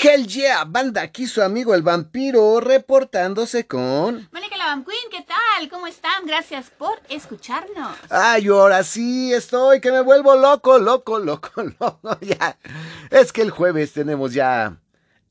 Hell yeah, banda, aquí su amigo el vampiro reportándose con... Mónica la Van Queen, ¿qué tal? ¿Cómo están? Gracias por escucharnos. Ay, ahora sí estoy, que me vuelvo loco, loco, loco, loco, ya. Es que el jueves tenemos ya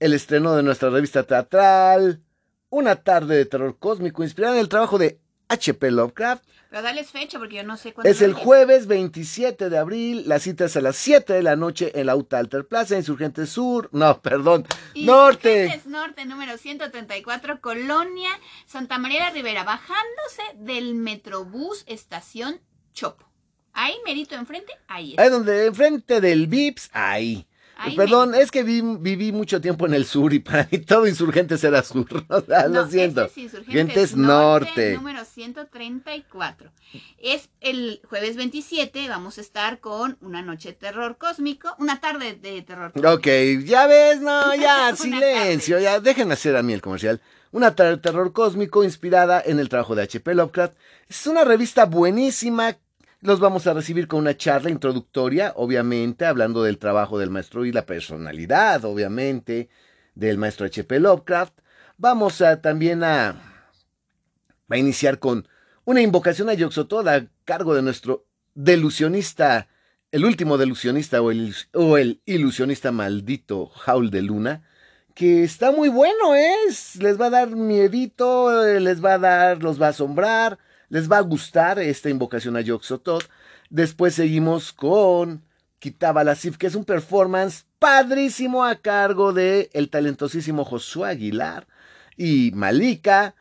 el estreno de nuestra revista teatral, Una tarde de terror cósmico, inspirada en el trabajo de H.P. Lovecraft. Pero dales fecha porque yo no sé cuándo. Es el jueves 27 de abril. La cita es a las 7 de la noche en la Uta Alter Plaza, Insurgente Sur. No, perdón. norte. Insurgentes Norte, número 134, Colonia Santa María de Rivera, bajándose del Metrobús Estación Chopo. Ahí, merito enfrente, ahí está. Ahí donde, enfrente del VIPS, ahí. Perdón, es que vi- viví mucho tiempo en el sur y para mí todo Insurgentes era sur. O sea, No, lo siento. este es Insurgentes Insurgentes Norte. Número 134. Es el jueves 27, vamos a estar con una noche de terror cósmico, una tarde de terror cósmico. Ok, ya ves, no, ya, silencio, ya, dejen hacer a mí el comercial. Una tarde de terror cósmico inspirada en el trabajo de H.P. Lovecraft. Es una revista buenísima. Los vamos a recibir con una charla introductoria, obviamente, hablando del trabajo del maestro y la personalidad, obviamente, del maestro H.P. Lovecraft. Vamos a también a, a iniciar con una invocación a Yoxotod a cargo de nuestro delusionista, el último delusionista o el, o el ilusionista maldito Jaul de Luna, que está muy bueno, es, les va a dar miedito, eh, les va a dar, los va a asombrar, les va a gustar esta invocación a Yoxotod. Después seguimos con Kitabalasif, que es un performance padrísimo a cargo de el talentosísimo Josué Aguilar y Malika,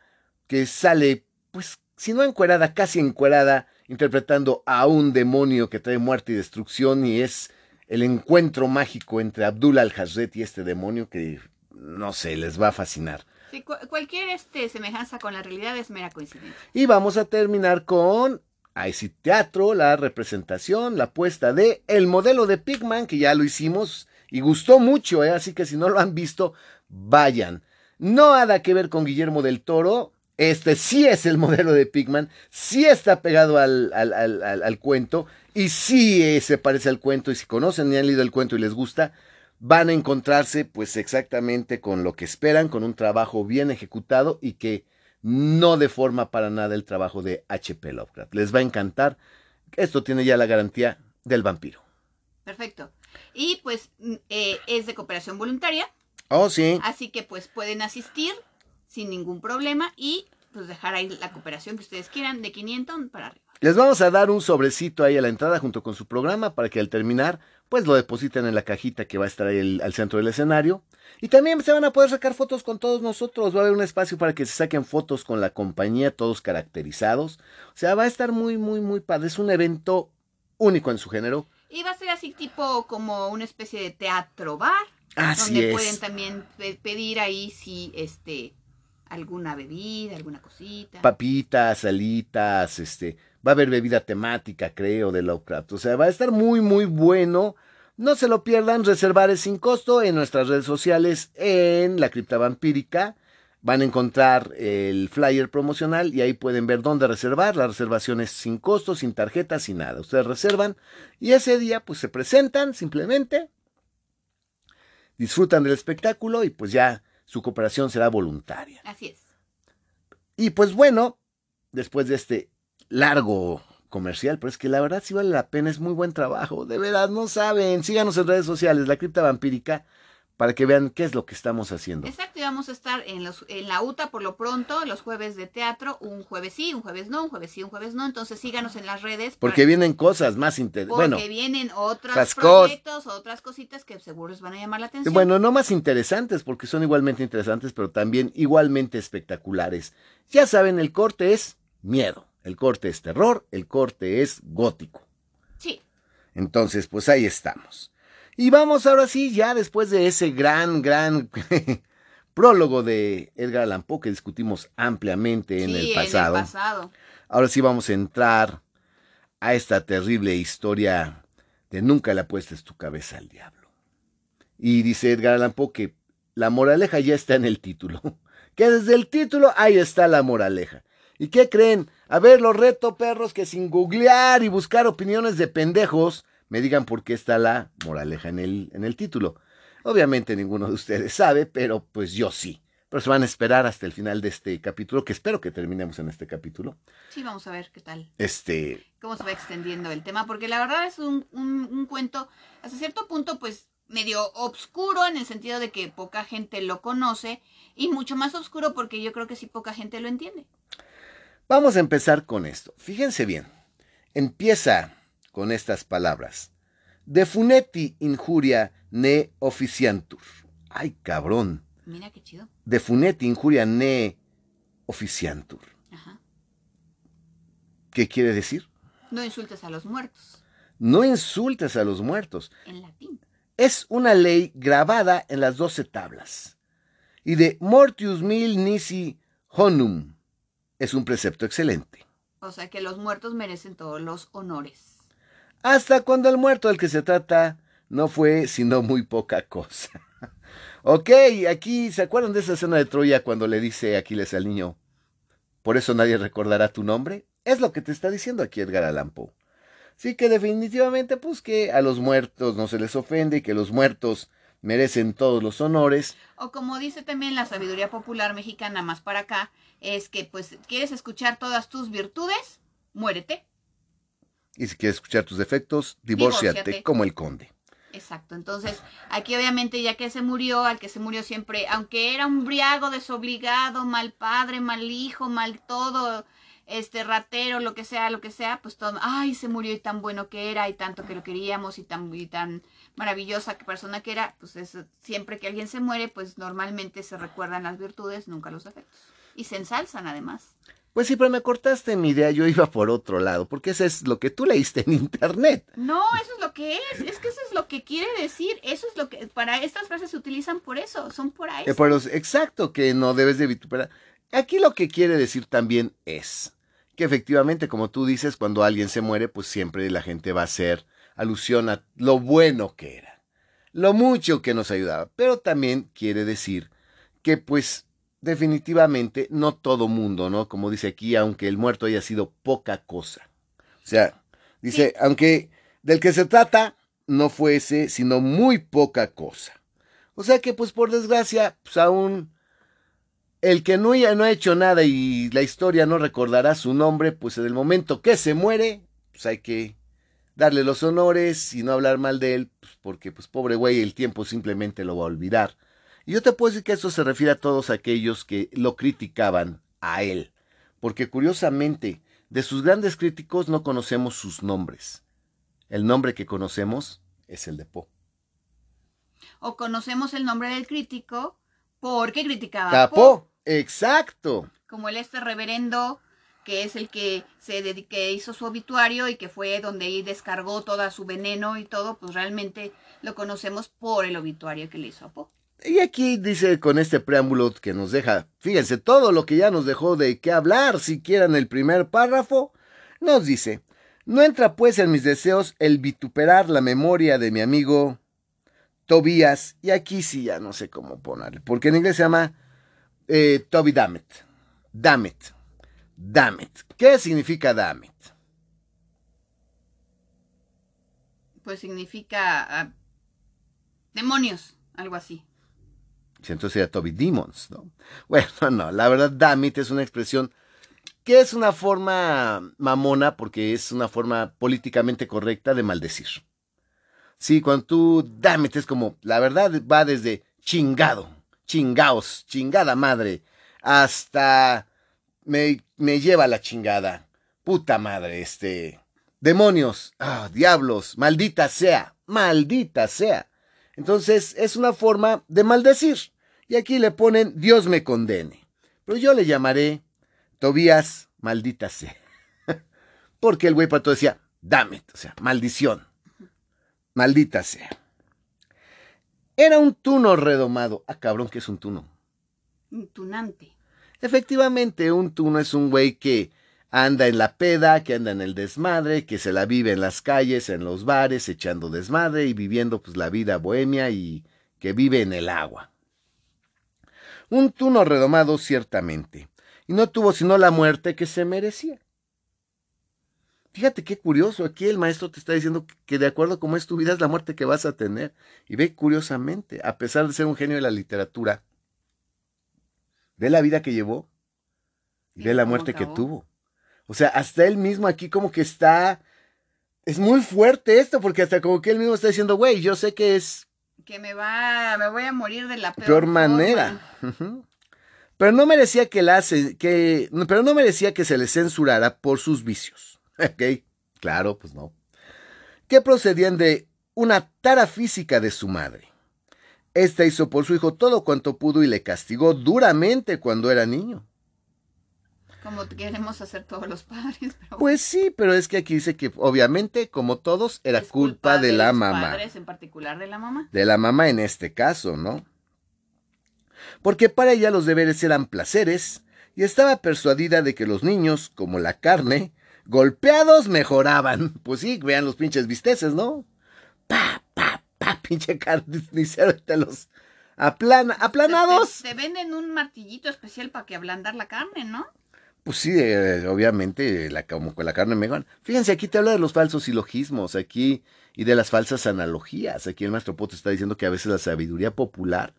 que sale, pues, si no encuerada, casi encuerada, interpretando a un demonio que trae muerte y destrucción y es el encuentro mágico entre Abdul al-Hazret y este demonio que, no sé, les va a fascinar. Cualquier este, semejanza con la realidad es mera coincidencia. Y vamos a terminar con IC Teatro, la representación, la puesta de El modelo de Pigman, que ya lo hicimos y gustó mucho, ¿eh? así que si no lo han visto, vayan. No nada que ver con Guillermo del Toro. Este sí es el modelo de Pigman, sí está pegado al- al cuento y sí eh, se parece al cuento. Y si conocen y han leído el cuento y les gusta, van a encontrarse pues exactamente con lo que esperan, con un trabajo bien ejecutado y que no deforma para nada el trabajo de H.P. Lovecraft. Les va a encantar. Esto tiene ya la garantía del vampiro. Perfecto. Y pues mm, eh, es de cooperación voluntaria, Oh, sí. así que pues pueden asistir sin ningún problema y pues dejar ahí la cooperación que ustedes quieran de 500 para arriba. Les vamos a dar un sobrecito ahí a la entrada junto con su programa para que al terminar pues lo depositen en la cajita que va a estar ahí el- al centro del escenario. Y también se van a poder sacar fotos con todos nosotros. Va a haber un espacio para que se saquen fotos con la compañía, todos caracterizados. O sea, va a estar muy, muy, muy padre. Es un evento único en su género. Y va a ser así tipo como una especie de teatro bar, Así donde es. pueden también pe- pedir ahí si este alguna bebida, alguna cosita. papitas, salitas, este, va a haber bebida temática, creo, de Lovecraft. O sea, va a estar muy, muy bueno. No se lo pierdan, reservar es sin costo en nuestras redes sociales, en la cripta vampírica. Van a encontrar el flyer promocional y ahí pueden ver dónde reservar. La reservación es sin costo, sin tarjeta, sin nada. Ustedes reservan y ese día pues se presentan simplemente, disfrutan del espectáculo y pues ya su cooperación será voluntaria. Así es. Y pues bueno, después de este largo comercial, pero es que la verdad sí vale la pena, es muy buen trabajo, de verdad, no saben, síganos en redes sociales, la cripta vampírica, para que vean qué es lo que estamos haciendo. Exacto, y vamos a estar en, los, en la UTA por lo pronto, los jueves de teatro, un jueves sí, un jueves no, un jueves sí, un jueves no. Entonces síganos en las redes. para- Porque vienen cosas más interesantes. porque Bueno, vienen otros proyectos, otras cositas que seguro les van a llamar la atención. bueno, no más interesantes, porque son igualmente interesantes, pero también igualmente espectaculares. Ya saben, el corte es miedo, el corte es terror, el corte es gótico. Sí, Entonces, pues ahí estamos. Y vamos ahora sí, ya después de ese gran, gran prólogo de Edgar Allan Poe que discutimos ampliamente en sí, el pasado. En el pasado. Ahora sí vamos a entrar a esta terrible historia de nunca le apuestes tu cabeza al diablo. Y dice Edgar Allan Poe que la moraleja ya está en el título. Que desde el título ahí está la moraleja. ¿Y qué creen? A ver, los reto, perros, que sin googlear y buscar opiniones de pendejos, me digan por qué está la moraleja en el, en el título. Obviamente ninguno de ustedes sabe, pero pues yo sí. Pero se van a esperar hasta el final de este capítulo, que espero que terminemos en este capítulo. Sí, vamos a ver qué tal. Este. Cómo se va extendiendo el tema, porque la verdad es un, un, un cuento, hasta cierto punto, pues medio obscuro en el sentido de que poca gente lo conoce y mucho más oscuro porque yo creo que sí poca gente lo entiende. Vamos a empezar con esto. Fíjense bien. Empieza con estas palabras. De funeti injuria ne officiantur. Ay, cabrón. Mira qué chido. De funeti injuria ne officiantur. Ajá. ¿Qué quiere decir? No insultes a los muertos. No insultes a los muertos. En latín. Es una ley grabada en las doce tablas. Y de mortius mil nisi honum. Es un precepto excelente. O sea que los muertos merecen todos los honores. Hasta cuando el muerto del que se trata no fue sino muy poca cosa. ok, aquí, ¿se acuerdan de esa escena de Troya cuando le dice Aquiles al niño, por eso nadie recordará tu nombre? Es lo que te está diciendo aquí Edgar Allan Poe. Sí que definitivamente, pues que a los muertos no se les ofende y que los muertos merecen todos los honores. O como dice también la sabiduría popular mexicana más para acá, es que pues quieres escuchar todas tus virtudes, muérete. Y si quieres escuchar tus defectos, divórciate, como el conde. Exacto, entonces aquí obviamente ya que se murió, al que se murió siempre, aunque era un briago desobligado, mal padre, mal hijo, mal todo, este ratero, lo que sea, lo que sea, pues todo, ay, se murió y tan bueno que era y tanto que lo queríamos y tan y tan maravillosa que persona que era, pues es, siempre que alguien se muere, pues normalmente se recuerdan las virtudes, nunca los defectos. Y se ensalzan además. Pues sí, pero me cortaste mi idea, yo iba por otro lado, porque eso es lo que tú leíste en internet. No, eso es lo que es, es que eso es lo que quiere decir, eso es lo que, para estas frases se utilizan por eso, son por Eh, por los- exacto, que no debes de vituperar. Aquí lo que quiere decir también es que efectivamente, como tú dices, cuando alguien se muere, pues siempre la gente va a hacer alusión a lo bueno que era, lo mucho que nos ayudaba, pero también quiere decir que pues definitivamente no todo mundo, ¿no? Como dice aquí, aunque el muerto haya sido poca cosa. O sea, dice, aunque del que se trata no fuese sino muy poca cosa. O sea que pues por desgracia, pues aún el que no, no ha hecho nada y la historia no recordará su nombre, pues en el momento que se muere, pues hay que darle los honores y no hablar mal de él, pues porque pues pobre güey, el tiempo simplemente lo va a olvidar. Y yo te puedo decir que esto se refiere a todos aquellos que lo criticaban a él, porque curiosamente, de sus grandes críticos no conocemos sus nombres. El nombre que conocemos es el de Poe. O conocemos el nombre del crítico porque criticaba a Capó, Poe, exacto. como el este reverendo que es el que se que hizo su obituario y que fue donde ahí descargó toda su veneno y todo, pues realmente lo conocemos por el obituario que le hizo a Poe. Y aquí dice con este preámbulo que nos deja, fíjense, todo lo que ya nos dejó de qué hablar, siquiera en el primer párrafo, nos dice, no entra pues en mis deseos el vituperar la memoria de mi amigo Tobías, y aquí sí ya no sé cómo ponerle, porque en inglés se llama eh, Toby Dammit, Dammit, Dammit. ¿Qué significa Dammit? Pues significa ah, demonios, algo así. Entonces era Toby Demons, ¿no? Bueno, no, la verdad, Dammit es una expresión que es una forma mamona porque es una forma políticamente correcta de maldecir. Sí, cuando tú Dammit es como, la verdad va desde chingado, chingaos, chingada madre, hasta me, me lleva la chingada, puta madre, este, demonios, ah, diablos, maldita sea, maldita sea. Entonces es una forma de maldecir. Y aquí le ponen Dios me condene. Pero yo le llamaré Tobías maldita sea. Porque el güey pato decía, dame, o sea, maldición. Maldita sea. Era un tuno redomado. Ah, cabrón, ¿qué es un tuno? Un tunante. Efectivamente, un tuno es un güey que anda en la peda, que anda en el desmadre, que se la vive en las calles, en los bares, echando desmadre y viviendo pues la vida bohemia y que vive en el agua. Un tuno redomado ciertamente, y no tuvo sino la muerte que se merecía. Fíjate qué curioso, aquí el maestro te está diciendo que de acuerdo a cómo es tu vida es la muerte que vas a tener. Y ve curiosamente, a pesar de ser un genio de la literatura, ve la vida que llevó y, ve la muerte que tuvo. O sea, hasta él mismo aquí como que está... Es muy fuerte esto, porque hasta como que él mismo está diciendo, güey, yo sé que es... Que me va, me voy a morir de la peor, manera. Pero no merecía que la que, pero no merecía que se le censurara por sus vicios. Ok, claro, pues no. Que procedían de una tara física de su madre. Esta hizo por su hijo todo cuanto pudo y le castigó duramente cuando era niño. Como queremos hacer todos los padres. Pues sí, pero es que aquí dice que obviamente, como todos, era culpa, de, la mamá. Padres, en particular de la mamá. De la mamá en este caso, ¿no? Porque para ella los deberes eran placeres y estaba persuadida de que los niños, como la carne, golpeados mejoraban. Pues sí, vean los pinches bisteces, ¿no? Pa, pa, pa, pinche carnicero de los aplana, aplanados. Te, venden un martillito especial para que ablandar la carne, ¿no? Pues sí, eh, obviamente, la, como con la carne mejor. Fíjense, aquí te habla de los falsos silogismos, aquí, y de las falsas analogías. Aquí el maestro Poto está diciendo que a veces la sabiduría popular,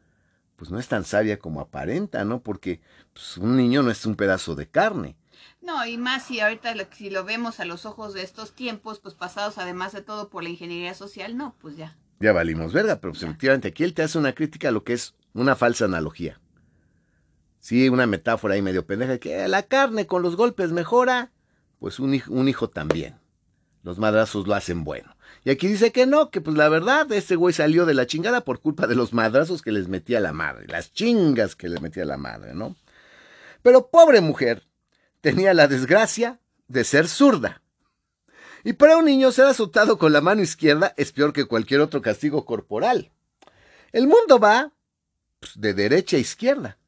pues no es tan sabia como aparenta, ¿no? Porque pues, un niño no es un pedazo de carne. No, y más si ahorita si lo vemos a los ojos de estos tiempos, pues pasados además de todo por la ingeniería social, no, pues ya. Ya valimos verga, pero pues, efectivamente aquí él te hace una crítica a lo que es una falsa analogía. Sí, una metáfora ahí medio pendeja, que la carne con los golpes mejora, pues un hijo, un hijo también. Los madrazos lo hacen bueno. Y aquí dice que no, que pues la verdad, este güey salió de la chingada por culpa de los madrazos que les metía la madre, las chingas que le metía la madre, ¿no? Pero pobre mujer, tenía la desgracia de ser zurda. Y para un niño ser azotado con la mano izquierda es peor que cualquier otro castigo corporal. El mundo va pues, de derecha a izquierda.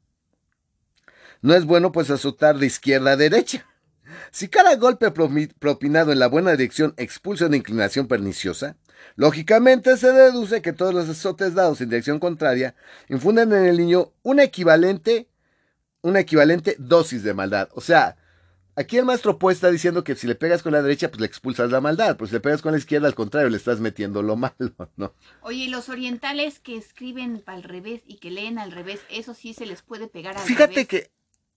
No es bueno pues azotar de izquierda a derecha. Si cada golpe propinado en la buena dirección expulsa una inclinación perniciosa, lógicamente se deduce que todos los azotes dados en dirección contraria infunden en el niño un equivalente, una equivalente dosis de maldad. O sea, Aquí el maestro pues está diciendo que si le pegas con la derecha, pues le expulsas la maldad, pero si le pegas con la izquierda, al contrario, le estás metiendo lo malo, ¿no? Oye, y los orientales que escriben al revés y que leen al revés, eso sí se les puede pegar al Fíjate que,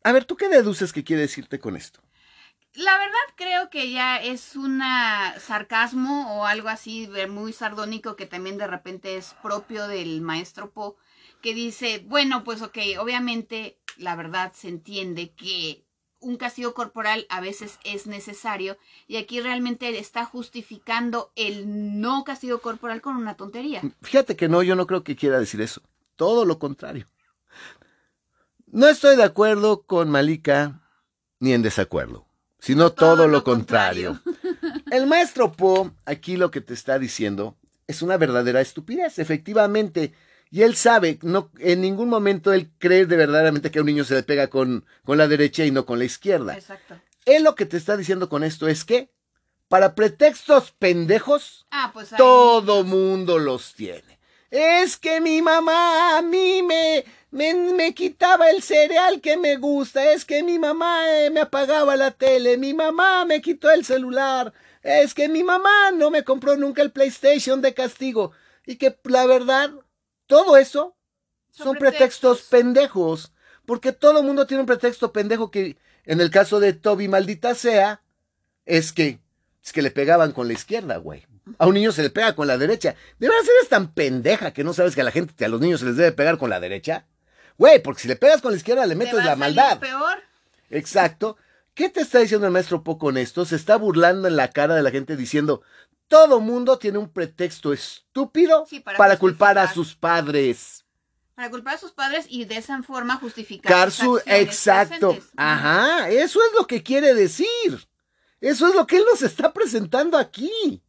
a ver, ¿tú qué deduces que quiere decirte con esto? La verdad creo que ya es un sarcasmo o algo así muy sardónico que también de repente es propio del maestro Po, que dice, bueno, pues ok, obviamente la verdad se entiende que un castigo corporal a veces es necesario y aquí realmente está justificando el no castigo corporal con una tontería. Fíjate que no, yo no creo que quiera decir eso. Todo lo contrario. No estoy de acuerdo con Malika ni en desacuerdo, sino todo, lo, contrario. El maestro Po aquí lo que te está diciendo es una verdadera estupidez. Efectivamente, y él sabe, no, en ningún momento él cree de verdaderamente que a un niño se le pega con, con la derecha y no con la izquierda. Exacto. Él lo que te está diciendo con esto es que, para pretextos pendejos, ah, pues todo mundo los tiene. Es que mi mamá a mí me, me, me, quitaba el cereal que me gusta, es que mi mamá eh, me apagaba la tele, mi mamá me quitó el celular, es que mi mamá no me compró nunca el PlayStation de castigo. Y que la verdad, todo eso son, pretextos. pendejos. Porque todo el mundo tiene un pretexto pendejo que, en el caso de Toby, maldita sea, es que, es que le pegaban con la izquierda, güey. A un niño se le pega con la derecha. ¿De verdad eres tan pendeja que no sabes que a la gente, a los niños se les debe pegar con la derecha? Güey, porque si le pegas con la izquierda le metes la maldad. peor. Exacto. ¿Qué te está diciendo el maestro Poco con esto? Se está burlando en la cara de la gente diciendo, todo mundo tiene un pretexto estúpido para, culpar a sus padres. Para culpar a sus padres y de esa forma justificar su Exacto. Ajá, eso es lo que quiere decir. Eso es lo que él nos está presentando aquí.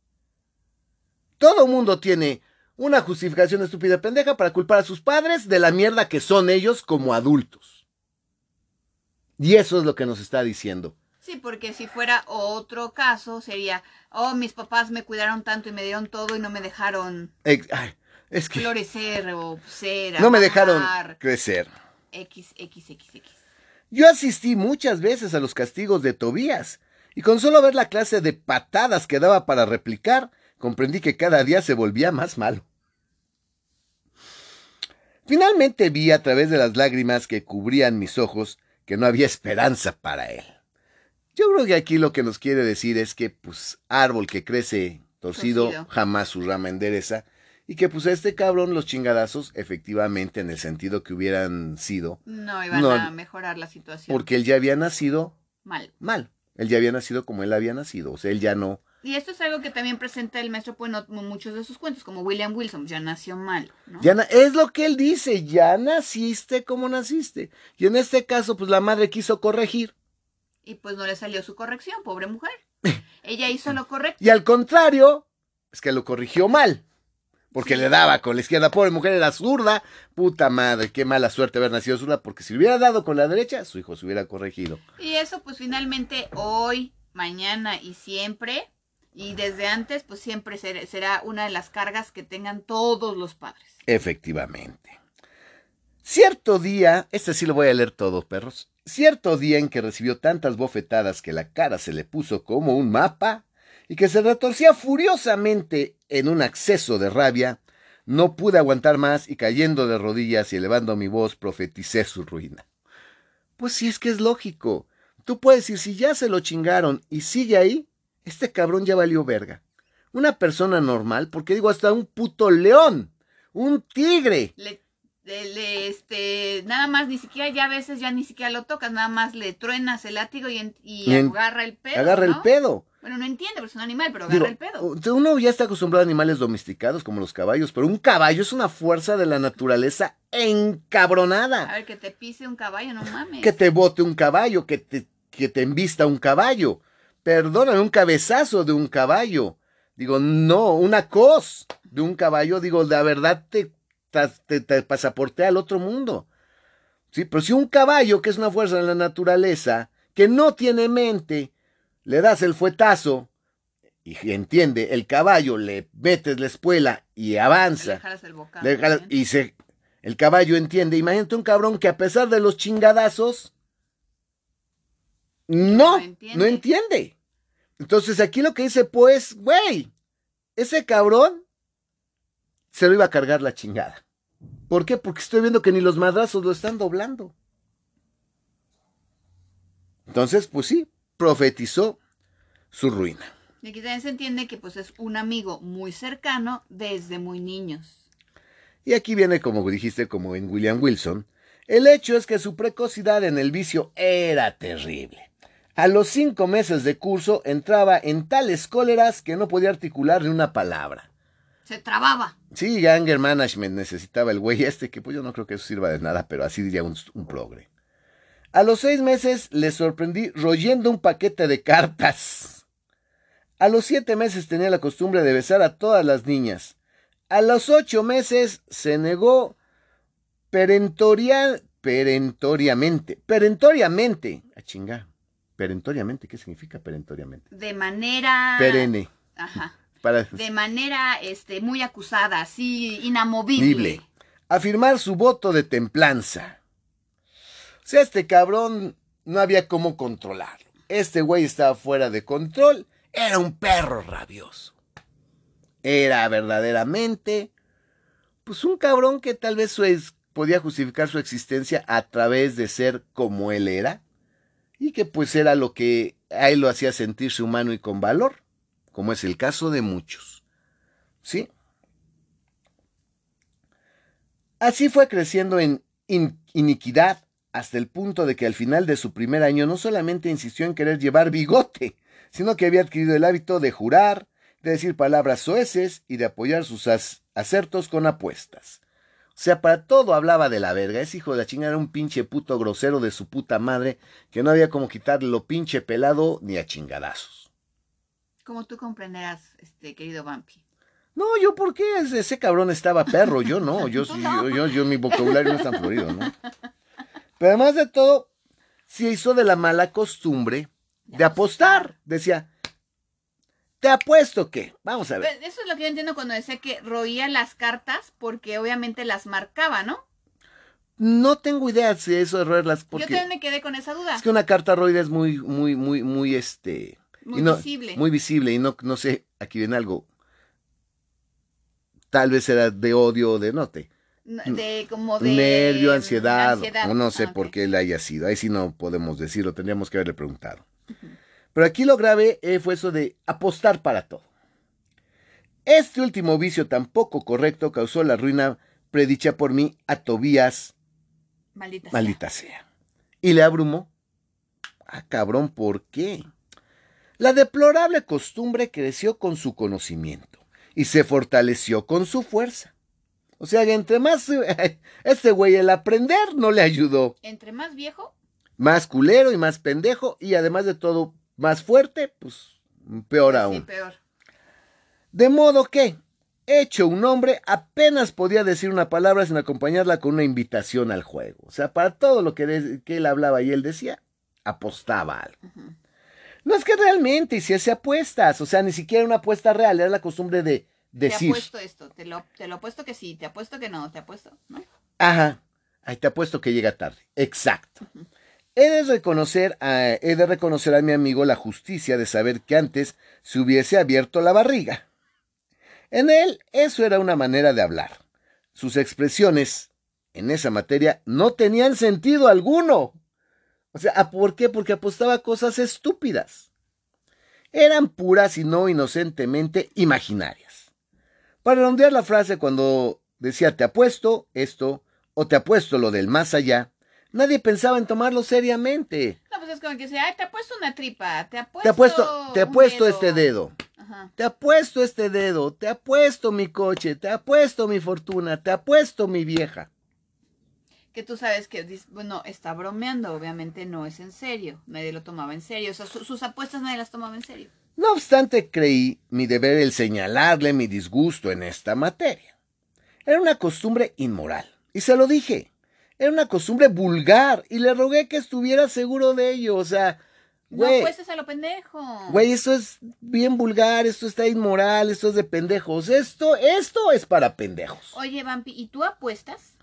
Todo mundo tiene una justificación estúpida pendeja para culpar a sus padres de la mierda que son ellos como adultos. Y eso es lo que nos está diciendo. Sí, porque si fuera otro caso sería, oh, mis papás me cuidaron tanto y me dieron todo y no me dejaron es que florecer o ser. No me dejaron crecer. X, X, X, X. Yo asistí muchas veces a los castigos de Tobías Y con solo ver la clase de patadas que daba para replicar, comprendí que cada día se volvía más malo. Finalmente vi a través de las lágrimas que cubrían mis ojos que no había esperanza para él. Yo creo que aquí lo que nos quiere decir es que, pues, árbol que crece torcido, Torcido. jamás su rama endereza, y que, pues, a este cabrón los chingadazos, efectivamente, en el sentido que hubieran sido, No iban No. a mejorar la situación. porque él ya había nacido Mal. mal. Él ya había nacido como él había nacido. O sea, él ya no. Y esto es algo que también presenta el maestro pues, no- muchos de sus cuentos, como William Wilson, ya nació mal, ¿no? Ya na- es lo que él dice, ya naciste como naciste. Y en este caso, pues la madre quiso corregir. Y pues no le salió su corrección, pobre mujer. Ella hizo lo correcto. Y al contrario, es que lo corrigió mal. Porque le daba con la izquierda. Pobre mujer era zurda. Puta madre, qué mala suerte haber nacido zurda. Porque si le hubiera dado con la derecha, su hijo se hubiera corregido. Y eso pues finalmente hoy, mañana y siempre, y desde antes, pues siempre ser- será una de las cargas que tengan todos los padres. Efectivamente. Cierto día, este sí lo voy a leer todo, perros. Cierto día en que recibió tantas bofetadas que la cara se le puso como un mapa y que se retorcía furiosamente en un acceso de rabia, no pude aguantar más y cayendo de rodillas y elevando mi voz profeticé su ruina. Pues sí, es que es lógico. Tú puedes decir, si ya se lo chingaron y sigue ahí, este cabrón ya valió verga. Una persona normal, porque digo hasta un puto león, un tigre, Le, le- este, nada más, ni siquiera ya a veces ya ni siquiera lo tocas, nada más le truenas el látigo y, en- y Y en- agarra el pedo. agarra el ¿no? pedo. Bueno, no entiende, porque es un animal, pero agarra Digo, el pedo. uno ya está acostumbrado a animales domesticados como los caballos, pero un caballo es una fuerza de la naturaleza A encabronada. ver, que te pise un caballo, no mames. Que te bote un caballo, que te, que te embista un caballo. Perdóname, un cabezazo de un caballo. Digo, no, una cos de un caballo, digo, la verdad te, te, te pasaportea al otro mundo. Sí, pero si un caballo, que es una fuerza de la naturaleza, que no tiene mente, le das el fuetazo y entiende, el caballo le metes la espuela y Le avanza. jalas el bocado. le jalas- y se, el caballo entiende. Imagínate un cabrón que a pesar de los chingadazos, no, No entiende. no entiende. Entonces aquí lo que dice, pues, güey, ese cabrón se lo iba a cargar la chingada. ¿Por qué? Porque estoy viendo que ni los madrazos lo están doblando. Entonces, pues sí, profetizó su ruina. Y aquí también se entiende que pues es un amigo muy cercano desde muy niños. Y aquí viene, como dijiste, como en William Wilson, el hecho es que su precocidad en el vicio era terrible. A los cinco meses de curso entraba en tales cóleras que no podía articular ni una palabra. Se trababa. Sí, anger management necesitaba el güey este, que pues yo no creo que eso sirva de nada, pero así diría un, un progre. A los seis meses le sorprendí royendo un paquete de cartas. A los siete meses tenía la costumbre de besar a todas las niñas. A los ocho meses se negó perentoria, perentoriamente, perentoriamente, a chingar, perentoriamente, ¿qué significa perentoriamente? De manera. Perenne, Ajá. para De manera este, muy acusada, así inamovible. Afirmar su voto de templanza. O sea, este cabrón no había cómo controlarlo. Este güey estaba fuera de control. Era un perro rabioso. Era verdaderamente, pues un cabrón que tal vez su ex- podía justificar su existencia a través de ser como él era. Y que pues era lo que a él lo hacía sentirse humano y con valor. Como es el caso de muchos. ¿Sí? Así fue creciendo en in- iniquidad hasta el punto de que al final de su primer año no solamente insistió en querer llevar bigote, sino que había adquirido el hábito de jurar, de decir palabras soeces y de apoyar sus acertos con apuestas. O sea, para todo hablaba de la verga. Ese hijo de la chingada era un pinche puto grosero de su puta madre que no había como quitarle lo pinche pelado ni a chingadazos. Como tú comprenderás, este querido Vampi. No, yo por qué ese, ese cabrón estaba perro, yo no, yo, sí, yo, yo, yo, mi vocabulario no es tan florido, ¿no? Pero además de todo, se hizo de la mala costumbre de apostar. Decía, te apuesto que, vamos a ver. Pues, Eso es lo que yo entiendo cuando decía que roía las cartas porque obviamente las marcaba, ¿no? No tengo idea si eso es roerlas Yo porque también me quedé con esa duda. es que una carta roida es muy, muy, muy, muy, este, Muy no- visible. Muy visible y no, no sé, aquí viene algo. Tal vez era de odio o de note. No, de como de Nervio, mm, ansiedad, ansiedad. no sé Ah, ok. por qué le haya sido. Ahí sí no podemos decirlo, tendríamos que haberle preguntado. Pero aquí lo grave eh, fue eso de apostar para todo. Este último vicio tan poco correcto causó la ruina predicha por mí a Tobías, Maldita. sea. maldita sea. Y le abrumó. Ah, cabrón, ¿por qué? La deplorable costumbre creció con su conocimiento y se fortaleció con su fuerza. O sea, que entre más este güey el aprender no le ayudó. Entre más viejo, Más culero y más pendejo y además de todo más fuerte, pues peor aún. sí, peor. De modo que, hecho un hombre, apenas podía decir una palabra sin acompañarla con una invitación al juego. O sea, para todo lo que, él hablaba y él decía, apostaba algo. No es que realmente hiciese apuestas, o sea, ni siquiera una apuesta real, era la costumbre de Te decir, apuesto esto, te lo, te lo apuesto que sí, te apuesto que no, te apuesto, ¿no? ajá, ahí te apuesto que llega tarde. Exacto. He de, reconocer a, he de reconocer a mi amigo la justicia de saber que antes se hubiese abierto la barriga. En él eso era una manera de hablar. Sus expresiones en esa materia no tenían sentido alguno. O sea, ¿a ¿por qué? Porque apostaba cosas estúpidas. Eran puras y no inocentemente imaginarias. Para redondear la frase cuando decía te apuesto esto o te apuesto lo del más allá, nadie pensaba en tomarlo seriamente. No, pues es como que dice, ay, te apuesto una tripa, te Te apuesto, te un apuesto dedo". este dedo. Ajá. Te apuesto este dedo, te apuesto mi coche, te apuesto mi fortuna, te apuesto mi vieja. Que tú sabes que, bueno, está bromeando, obviamente no es en serio, nadie lo tomaba en serio, o sea, su- sus apuestas nadie las tomaba en serio. No obstante, creí mi deber el señalarle mi disgusto en esta materia. Era una costumbre inmoral, y se lo dije. Era una costumbre vulgar, y le rogué que estuviera seguro de ello. O sea, No güey, apuestes a lo pendejo. güey, esto es bien vulgar, esto está inmoral, esto es de pendejos. Esto, esto es para pendejos. Oye, Vampi, ¿y tú apuestas?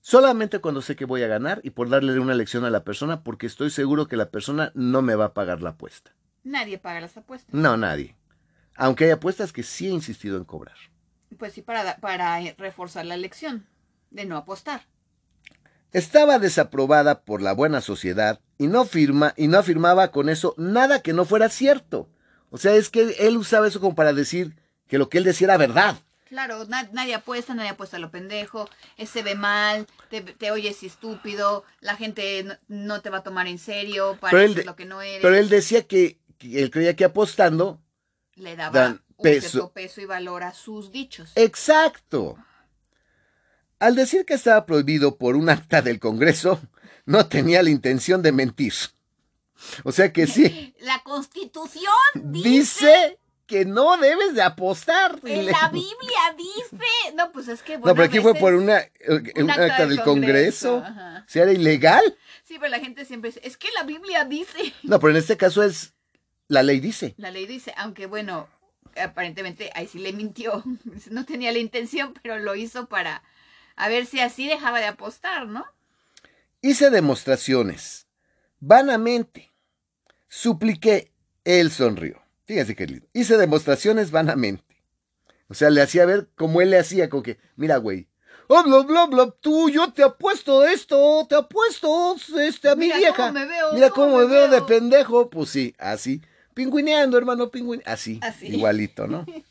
Solamente cuando sé que voy a ganar y por darle una lección a la persona, porque estoy seguro que la persona no me va a pagar la apuesta. Nadie paga las apuestas. No, nadie. Aunque hay apuestas que sí he insistido en cobrar. Pues sí, para, para eh, reforzar la lección de no apostar. Estaba desaprobada por la buena sociedad y no firma y no afirmaba con eso nada que no fuera cierto. O sea, es que él usaba eso como para decir que lo que él decía era verdad. Claro, na- nadie apuesta, nadie apuesta a lo pendejo, eh, se ve mal, te, te oyes estúpido, la gente no, no te va a tomar en serio, Pero él pareces lo que no eres. Pero él decía que, que él creía que apostando. le daba dan un peso. cierto peso y valor a sus dichos. Exacto. Al decir que estaba prohibido por un acta del Congreso, no tenía la intención de mentir. O sea que sí, La constitución dice, dice que no debes de apostar. en la Biblia dice, no, pues es que bueno, No, pero aquí fue por una, eh, un acta del Congreso. ajá. O sea, era ilegal. Sí, pero la gente siempre dice, es que la Biblia dice. No, pero en este caso es, la ley dice. La ley dice, aunque bueno, aparentemente ahí sí le mintió. No tenía la intención, pero lo hizo para a ver si así dejaba de apostar, ¿no? Hice demostraciones. Vanamente. Supliqué. Él sonrió. Fíjense qué lindo. Hice demostraciones vanamente. O sea, le hacía ver como él le hacía, como que, mira, güey. Oh, bla, bla, bla, tú, yo te apuesto esto, te apuesto este, a mi Mira vieja. cómo me veo, Mira cómo cómo me me veo de pendejo. Pues sí, así. Pingüineando, hermano, pingüineando. Así, Así. igualito, ¿no?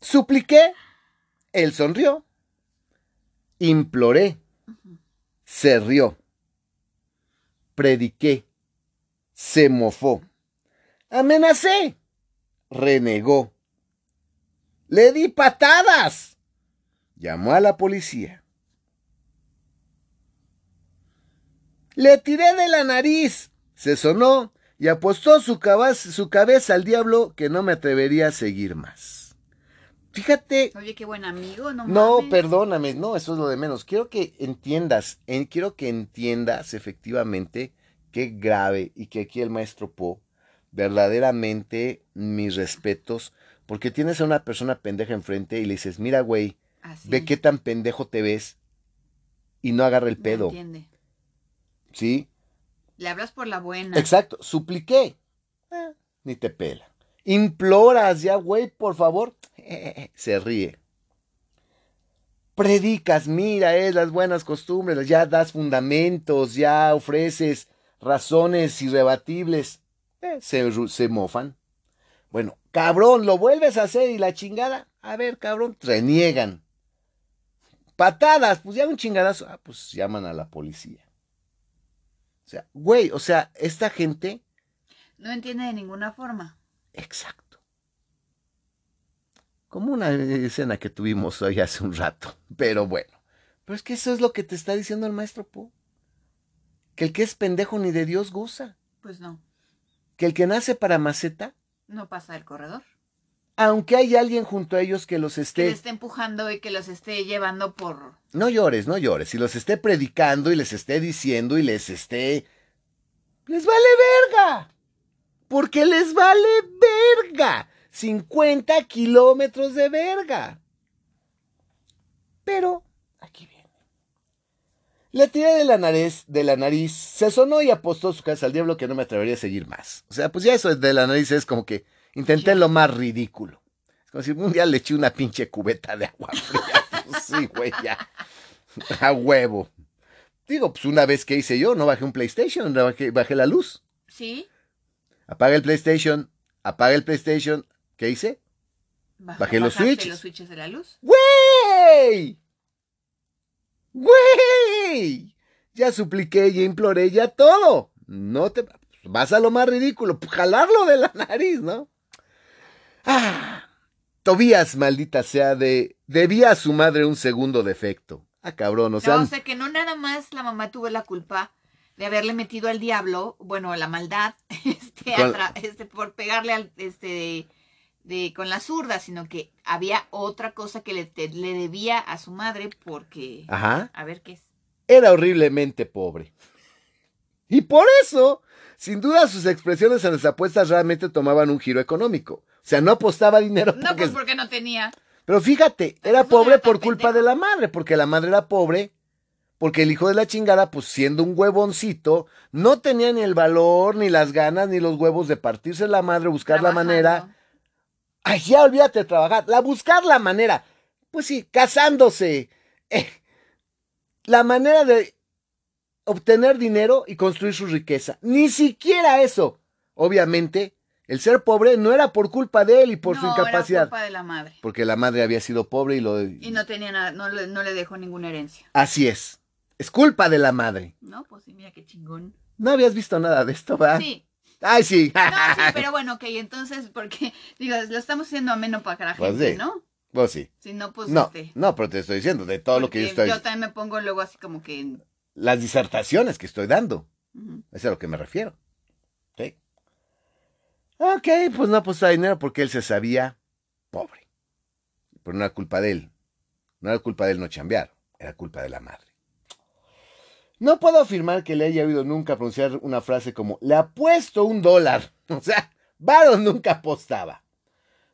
Supliqué. Él sonrió. Imploré. Se rió. Prediqué. Se mofó. Amenacé. Renegó. Le di patadas. Llamó a la policía. Le tiré de la nariz. Se sonó y apostó su, cabaz- su cabeza al diablo que no me atrevería a seguir más. Fíjate Oye, qué buen amigo, no no, mames. perdóname, no, eso es lo de menos. Quiero que entiendas, en- quiero que entiendas efectivamente qué grave y que aquí el maestro Po, verdaderamente mis respetos, porque tienes a una persona pendeja enfrente y le dices, mira, güey, Así. ve qué tan pendejo te ves y no agarra el No pedo, entiende. ¿sí? Le hablas por la buena. Exacto, supliqué. Eh, ni te pela. Imploras ya, güey, por favor. se ríe. Predicas, mira, es las buenas costumbres, ya das fundamentos, ya ofreces razones irrebatibles. Eh, se, se mofan. Bueno, cabrón, lo vuelves a hacer y la chingada. A ver, cabrón, reniegan. Patadas, pues ya un chingadazo. Ah, pues llaman a la policía. O sea, güey, o sea, esta gente. No entiende de ninguna forma. Exacto. Como una escena que tuvimos hoy hace un rato. Pero bueno. Pero es que eso es lo que te está diciendo el maestro Po. Que el que es pendejo ni de Dios goza. Pues no. Que el que nace para maceta. No pasa el corredor aunque hay alguien junto a ellos que los esté... Que esté empujando y que los esté llevando por... No llores, no llores. Si los esté predicando y les esté diciendo y les esté... Les vale verga. Porque les vale verga. 50 kilómetros de verga. Pero, aquí viene. Le tiré de la nariz, de la nariz, se sonó y apostó su casa al diablo que no me atrevería a seguir más. O sea, pues ya eso de la nariz es como que Intenté lo más ridículo. Es como si un día le eché una pinche cubeta de agua fría. Pues sí, güey, ya. A huevo. Digo, pues una vez que hice yo, no bajé un PlayStation, bajé, bajé la luz. Sí. Apaga el PlayStation, apaga el PlayStation. ¿Qué hice? bajé los switches. los switches de la luz? ¡Güey! ¡Güey! Ya supliqué, ya imploré, ya todo. No te... Vas a lo más ridículo, jalarlo de la nariz, ¿no? Ah, Tobías, maldita sea, de debía a su madre un segundo defecto. Ah, cabrón, o sea. No, o sea que no nada más la mamá tuvo la culpa de haberle metido al diablo, bueno, la maldad, este, este por pegarle al, este, de, con la zurda, sino que había otra cosa que le, le debía a su madre porque. Ajá. A ver qué es. Era horriblemente pobre. Y por eso, sin duda, sus expresiones en las apuestas realmente tomaban un giro económico. O sea, no apostaba dinero. No, pues porque no tenía. Pero fíjate, era pobre por culpa de la madre, porque la madre era pobre, porque el hijo de la chingada, pues siendo un huevoncito, no tenía ni el valor, ni las ganas, ni los huevos de partirse la madre, buscar la manera. Ay, ya olvídate de trabajar, la buscar la manera. Pues sí, casándose. Eh, la manera de obtener dinero y construir su riqueza. Ni siquiera eso. Obviamente, el ser pobre no era por culpa de él y por su incapacidad. Era culpa de la madre. Porque la madre había sido pobre y lo. Y no tenía nada, no le, no le dejó ninguna herencia. Así es. Es culpa de la madre. No, pues sí, mira qué chingón. No habías visto nada de esto, ¿verdad? Sí. Ay, sí. No, sí, pero bueno, ok, entonces, porque, digo, lo estamos haciendo ameno para la pues gente, ¿no? Pues sí. Si no, pues no, este, No, pero te estoy diciendo, de todo lo que yo estoy Yo también me pongo luego así como que. Las disertaciones que estoy dando. Eso es a lo que me refiero. ¿Sí? Ok, pues no apostaba dinero porque él se sabía pobre. Pero no era culpa de él. No era culpa de él no chambear, era culpa de la madre. No puedo afirmar que le haya oído nunca pronunciar una frase como le apuesto un dólar. O sea, Varo nunca apostaba.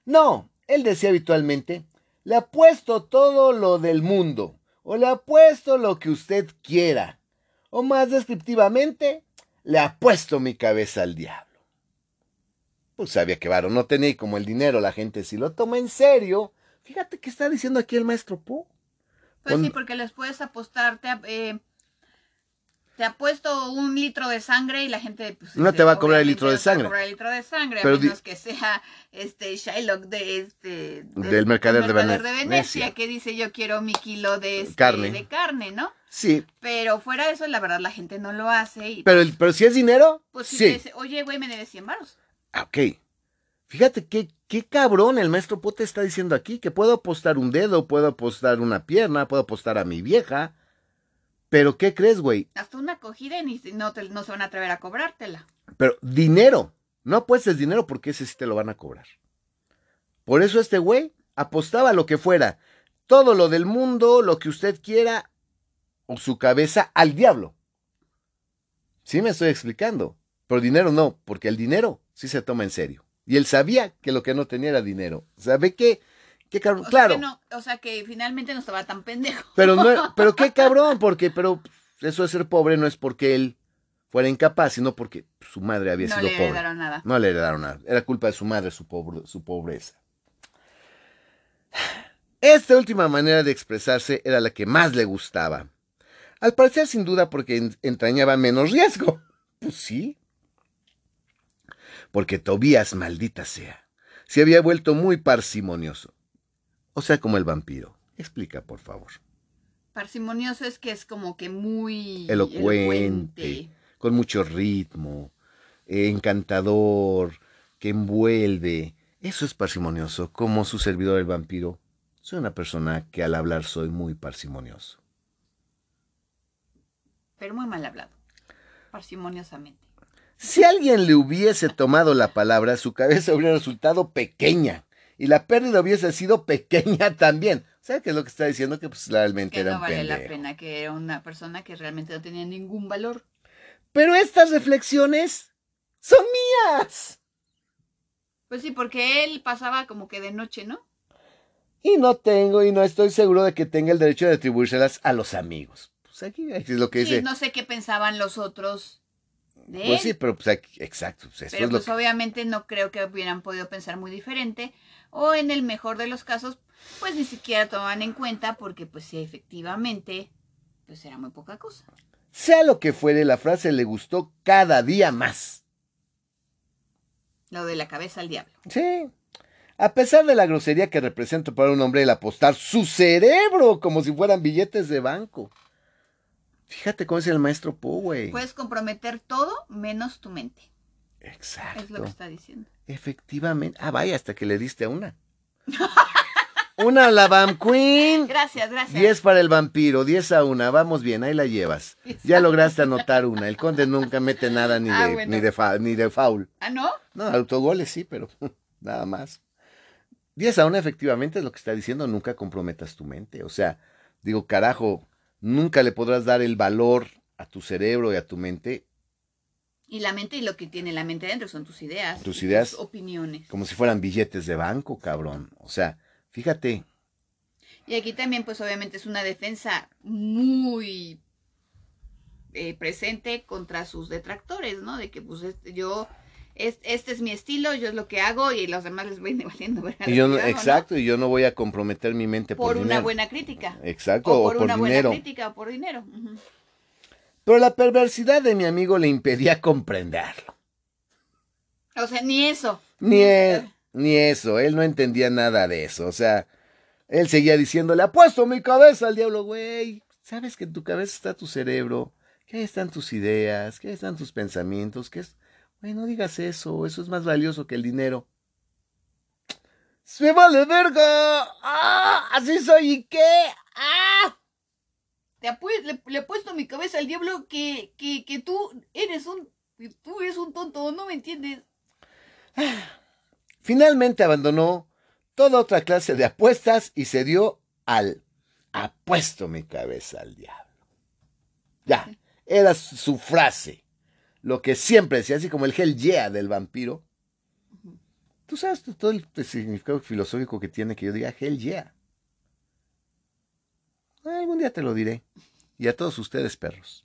No, él decía habitualmente, le apuesto todo lo del mundo, o le apuesto lo que usted quiera, o más descriptivamente, le apuesto mi cabeza al diablo pues sabía que Varo no tenía y como el dinero la gente si lo toma en serio. Fíjate qué está diciendo aquí el maestro Po. Pues sí, porque les puedes apostar, te, eh, te apuesto un litro de sangre y la gente pues, no te va a cobrar el litro de sangre. Cobrar el litro de sangre, a menos que sea este Shylock de este del, mercader, de, Venecia, que dice yo quiero mi kilo de este, carne. de carne, ¿no? Sí. Pero fuera de eso, la verdad, la gente no lo hace. Y, pero, pero si es dinero, pues sí. Dice, Oye, güey, me debes 100 baros. Ah, ok. Fíjate qué, qué cabrón el maestro Pote está diciendo aquí, que puedo apostar un dedo, puedo apostar una pierna, puedo apostar a mi vieja. Pero ¿qué crees, güey? Hasta una acogida y no, no se van a atrever a cobrártela. Pero dinero, no apuestes dinero porque ese sí te lo van a cobrar. Por eso este güey apostaba lo que fuera, todo lo del mundo, lo que usted quiera, o su cabeza al diablo. Sí me estoy explicando. Pero dinero no, porque el dinero sí se toma en serio. Y él sabía que lo que no tenía era dinero. ¿Sabe qué? Qué cabrón. O claro. Sea no, o sea que finalmente no estaba tan pendejo. Pero no, pero qué cabrón, porque, pero eso de ser pobre no es porque él fuera incapaz, sino porque su madre había No sido le pobre. heredaron nada. No le heredaron nada. Era culpa de su madre su, pobre- su pobreza. Esta última manera de expresarse era la que más le gustaba. Al parecer, sin duda, porque en- entrañaba menos riesgo. Pues sí. Porque Tobías, maldita sea, se había vuelto muy parsimonioso. O sea, como el vampiro. Explica, por favor. Parsimonioso es que es como que muy Elocuente. Con mucho ritmo, eh, encantador, que envuelve. Eso es parsimonioso, como su servidor el vampiro. Soy una persona que al hablar soy muy parsimonioso. Pero muy mal hablado. Parsimoniosamente. Si alguien le hubiese tomado la palabra, su cabeza hubiera resultado pequeña y la pérdida hubiese sido pequeña también. ¿Sabe qué es lo que está diciendo? Que pues realmente Que era no un vale la pena, que era una persona que realmente no tenía ningún valor. Pero estas reflexiones son mías. Pues sí, porque él pasaba como que de noche, ¿no? Y no tengo y no estoy seguro de que tenga el derecho de atribuírselas a los amigos. Pues aquí es lo que Sí, dice. no sé qué pensaban los otros Pues sí, pero pues aquí, exacto. pues pero es pues que- obviamente no creo que hubieran podido pensar muy diferente. O en el mejor de los casos, pues ni siquiera tomaban en cuenta porque pues sí, efectivamente, pues era muy poca cosa. Sea lo que fuere, la frase le gustó cada día más. Lo de la cabeza al diablo. Sí. A pesar de la grosería que representa para un hombre el apostar su cerebro como si fueran billetes de banco. Fíjate cómo es el maestro Poway. Puedes comprometer todo menos tu mente. Exacto. Es lo que está diciendo. Efectivamente. Ah, vaya, hasta que le diste a una. una a la Bam Queen. Gracias, gracias. 10 para el vampiro, 10 a una. Vamos bien, ahí la llevas. Ya lograste anotar una. El conde nunca mete nada ni de, Ah, bueno. ni de, fa- ni de foul. Ah, ¿no? No, autogoles sí, pero nada más. 10 a 1 efectivamente es lo que está diciendo, nunca comprometas tu mente. O sea, digo, carajo, nunca le podrás dar el valor a tu cerebro y a tu mente Y la mente y lo que tiene la mente dentro son tus ideas. Tus ideas. opiniones. como si fueran billetes de banco, cabrón. O sea, fíjate, Y aquí también, pues obviamente es una defensa muy eh, presente contra sus detractores, ¿no? De que pues este, yo, es- este es mi estilo, yo es lo que hago y los demás les viene valiendo. y yo exacto, y yo no voy a comprometer mi mente por, Por una dinero. buena crítica. Exacto, O por, una dinero. buena crítica o por dinero. Pero la perversidad de mi amigo le impedía comprenderlo. O sea, ni eso. Ni, ni eso, él no entendía nada de eso. O sea, él seguía diciéndole, apuesto mi cabeza al diablo, güey. Sabes que en tu cabeza está tu cerebro, que ahí están tus ideas, que ahí están tus pensamientos, que es... No digas eso, eso es más valioso que el dinero. ¡Se vale verga! ¡Ah! ¡Así soy y qué! ¡Ah! Te le, le he puesto mi cabeza al diablo que, que, que tú eres un... que Tú eres un tonto, ¿no me entiendes? Finalmente abandonó toda otra clase de apuestas y se dio al apuesto mi cabeza al diablo. Ya, era su frase. Lo que siempre decía, así como el hell yeah del vampiro. Tú sabes todo el significado filosófico que tiene que yo diga hell yeah. Algún día te lo diré. Y a todos ustedes, perros.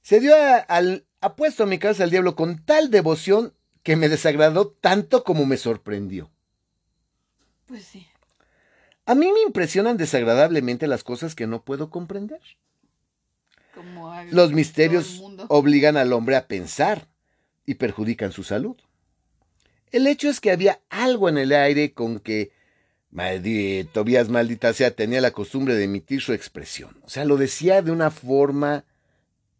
Se dio a- al apuesto mi cabeza al diablo con tal devoción que me desagradó tanto como me sorprendió. Pues sí. A mí me impresionan desagradablemente las cosas que no puedo comprender. Como Los misterios obligan al hombre a pensar y perjudican su salud. El hecho es que había algo en el aire con que maldi- Tobías maldita sea tenía la costumbre de emitir su expresión. O sea, lo decía de una forma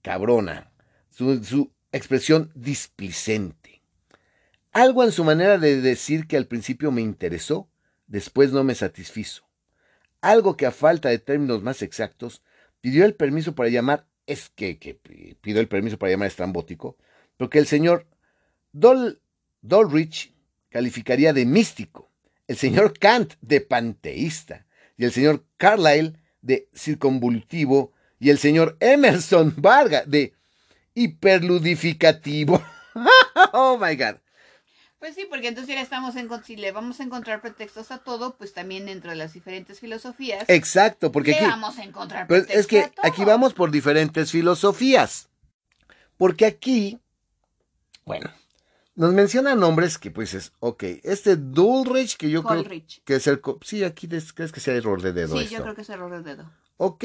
cabrona, su, su expresión displicente. Algo en su manera de decir que al principio me interesó, después no me satisfizo. Algo que a falta de términos más exactos pidió el permiso para llamar, es que, que pidió el permiso para llamar estrambótico, porque el señor Dol, Dolrich calificaría de místico, el señor Kant de panteísta, y el señor Carlyle de circunvolutivo, y el señor Emerson Varga de hiperludificativo. oh my God. Pues sí, porque entonces ya estamos en, si le vamos a encontrar pretextos a todo, pues también dentro de las diferentes filosofías. Exacto, porque le aquí, vamos a encontrar pues, pretextos es que a todo. aquí vamos por diferentes filosofías. Porque aquí, bueno, nos mencionan nombres que pues es, ok, este Dulrich que yo creo que es el, sí, aquí crees que sea error de dedo Sí, esto. yo creo que es error de dedo. Ok,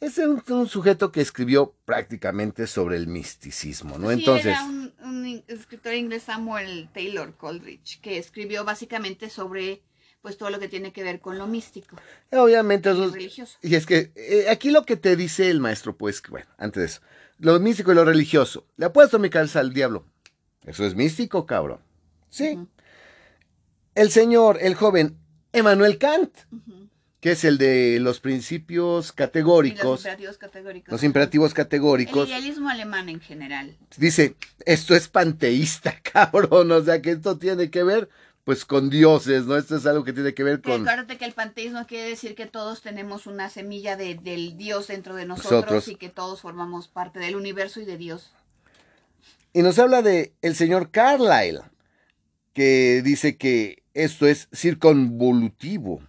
es un, un sujeto que escribió prácticamente sobre el misticismo, ¿no? Sí, Entonces, era un, escritor inglés Samuel Taylor Coleridge, que escribió básicamente sobre pues todo lo que tiene que ver con lo místico obviamente y lo religioso. Y es que eh, aquí lo que te dice el maestro, pues, bueno, antes de eso, lo místico y lo religioso. Le apuesto mi cabeza al diablo. Eso es místico, cabrón. Sí. El señor, el joven Emmanuel Kant. Que es el de los principios Y los categóricos, imperativos categóricos. los imperativos El categóricos, idealismo alemán en general. dice, esto es panteísta, cabrón. O sea, que esto tiene que ver, pues, con dioses, ¿no? Esto es algo que tiene que ver con... acuérdate que el panteísmo quiere decir que todos tenemos una semilla de- del Dios dentro de nosotros, Nosotros. y que todos formamos parte del universo y de Dios. Y nos habla de el señor Carlyle, que dice que esto es circunvolutivo.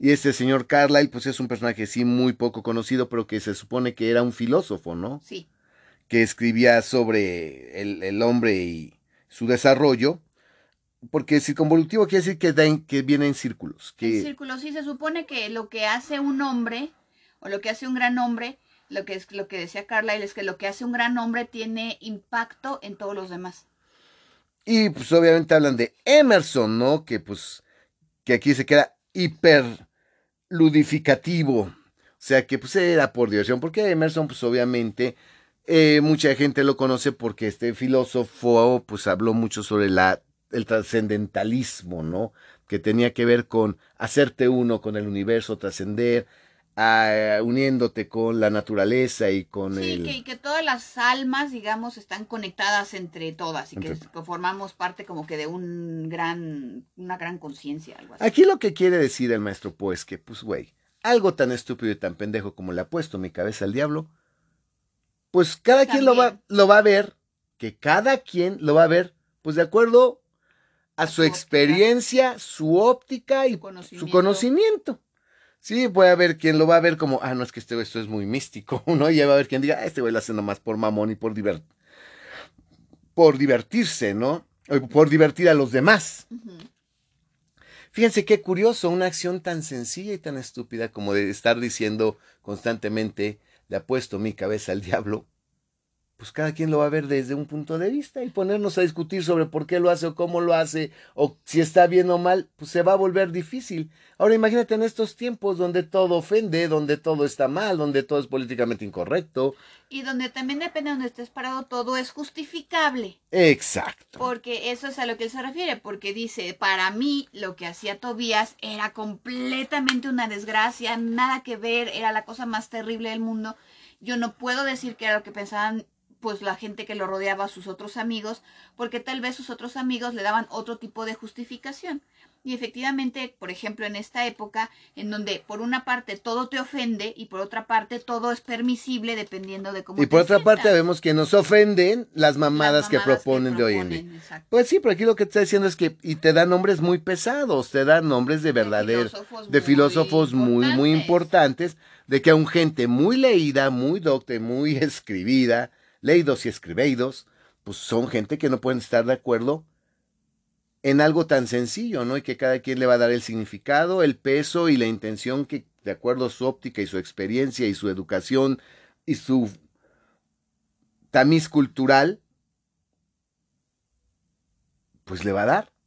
Y este señor Carlyle, pues es un personaje sí muy poco conocido, pero que se supone que era un filósofo, ¿no? Sí. Que escribía sobre el, el hombre y su desarrollo. Porque circunvolutivo quiere decir que, da en- que viene en círculos. Que, círculo sí se supone que lo que hace un hombre o lo que hace un gran hombre, lo que es lo que decía Carlyle es que lo que hace un gran hombre tiene impacto en todos los demás. y pues obviamente hablan de Emerson, ¿no? Que pues, que aquí se queda hiper ludificativo. O sea que pues era por diversión, porque Emerson pues obviamente eh, mucha gente lo conoce porque este filósofo pues habló mucho sobre la, el trascendentalismo, ¿no? Que tenía que ver con hacerte uno con el universo, trascender, ah, uniéndote con la naturaleza y con Sí, el... que, y que todas las almas, digamos, están conectadas entre todas y que, Entre- que formamos parte como que de un gran, una gran conciencia, algo así. Aquí lo que quiere decir el maestro Poe es que, pues, güey, algo tan estúpido y tan pendejo como le ha puesto mi cabeza al diablo, pues cada quien lo va, lo va a ver, que cada quien lo va a ver, pues de acuerdo a su óptica. experiencia, su óptica y Su conocimiento. su conocimiento. Sí, puede haber quien lo va a ver como, ah, no, es que este, esto es muy místico, ¿no? Y ya va a haber quien diga, ah, este güey lo hace nomás por mamón y por, divert por divertirse, ¿no? O por divertir a los demás. Fíjense qué curioso, una acción tan sencilla y tan estúpida como de estar diciendo constantemente, le apuesto mi cabeza al diablo, pues cada quien lo va a ver desde un punto de vista y ponernos a discutir sobre por qué lo hace o cómo lo hace o si está bien o mal, pues se va a volver difícil. Ahora imagínate en estos tiempos donde todo ofende, donde todo está mal, donde todo es políticamente incorrecto. Y donde también depende de donde estés parado, todo es justificable. Exacto. Porque eso es a lo que él se refiere, porque dice, para mí lo que hacía Tobías era completamente una desgracia, nada que ver, era la cosa más terrible del mundo. Yo no puedo decir que era lo que pensaban pues la gente que lo rodeaba, sus otros amigos, porque tal vez sus otros amigos le daban otro tipo de justificación. Y efectivamente, por ejemplo, en esta época, en donde por una parte todo te ofende y por otra parte todo es permisible dependiendo de cómo Y por te otra parte vemos que nos ofenden las mamadas, Las que proponen de hoy en día. exacto. Pues sí, pero aquí lo que te está diciendo es que y te dan nombres muy pesados, te dan nombres de verdaderos, filósofos de muy filósofos muy, muy importantes. importantes, de que aún gente muy leída, muy docta, muy escribida, leídos y escribeidos, pues son gente que no pueden estar de acuerdo en algo tan sencillo, ¿no? Y que cada quien le va a dar el significado, el peso y la intención que, de acuerdo a su óptica y su experiencia y su educación y su tamiz cultural, pues le va a dar.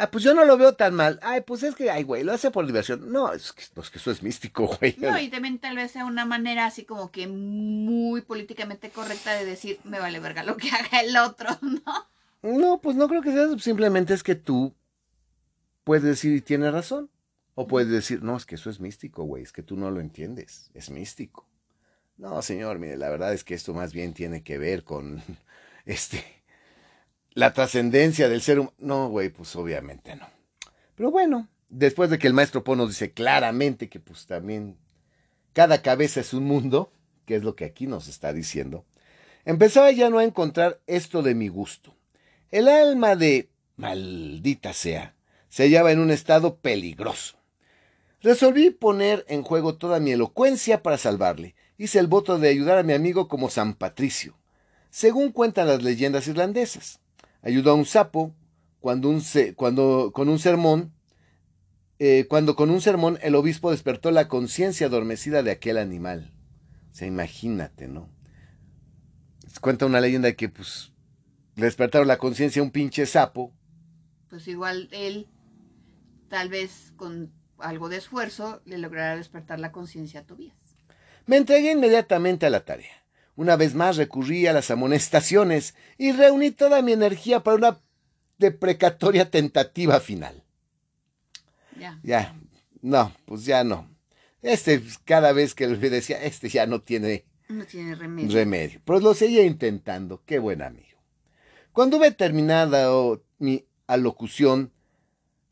Ah, pues yo no lo veo tan mal. Ay, pues es que, ay, güey, lo hace por diversión. No, es que, no, es que eso es místico, güey. No, y también tal vez sea una manera así como que muy políticamente correcta de decir, me vale verga lo que haga el otro, ¿no? No, pues no creo que sea. Simplemente es que tú puedes decir y tienes razón. O puedes decir, no, es que eso es místico, güey. Es que tú no lo entiendes. Es místico. No, señor, mire, la verdad es que esto más bien tiene que ver con este la trascendencia del ser humano. No, güey, pues obviamente no. Pero bueno, después de que el maestro Po nos dice claramente que pues también cada cabeza es un mundo, que es lo que aquí nos está diciendo, empezaba ya no a encontrar esto de mi gusto. El alma de maldita sea se hallaba en un estado peligroso. Resolví poner en juego toda mi elocuencia para salvarle. Hice el voto de ayudar a mi amigo como San Patricio, según cuentan las leyendas irlandesas. Ayudó a un sapo cuando, un cuando con un sermón, eh, cuando con un sermón el obispo despertó la conciencia adormecida de aquel animal. O sea, imagínate, ¿no? Cuenta una leyenda que pues le despertaron la conciencia a un pinche sapo. Pues igual él, tal vez con algo de esfuerzo, le logrará despertar la conciencia a Tobías. Me entregué inmediatamente a la tarea. Una vez más recurrí a las amonestaciones y reuní toda mi energía para una deprecatoria tentativa final. Ya. Ya, no, pues ya no. Este, cada vez que le decía, este ya no tiene, no tiene remedio. remedio. Pero lo seguía intentando, qué buen amigo. Cuando hube terminado mi alocución,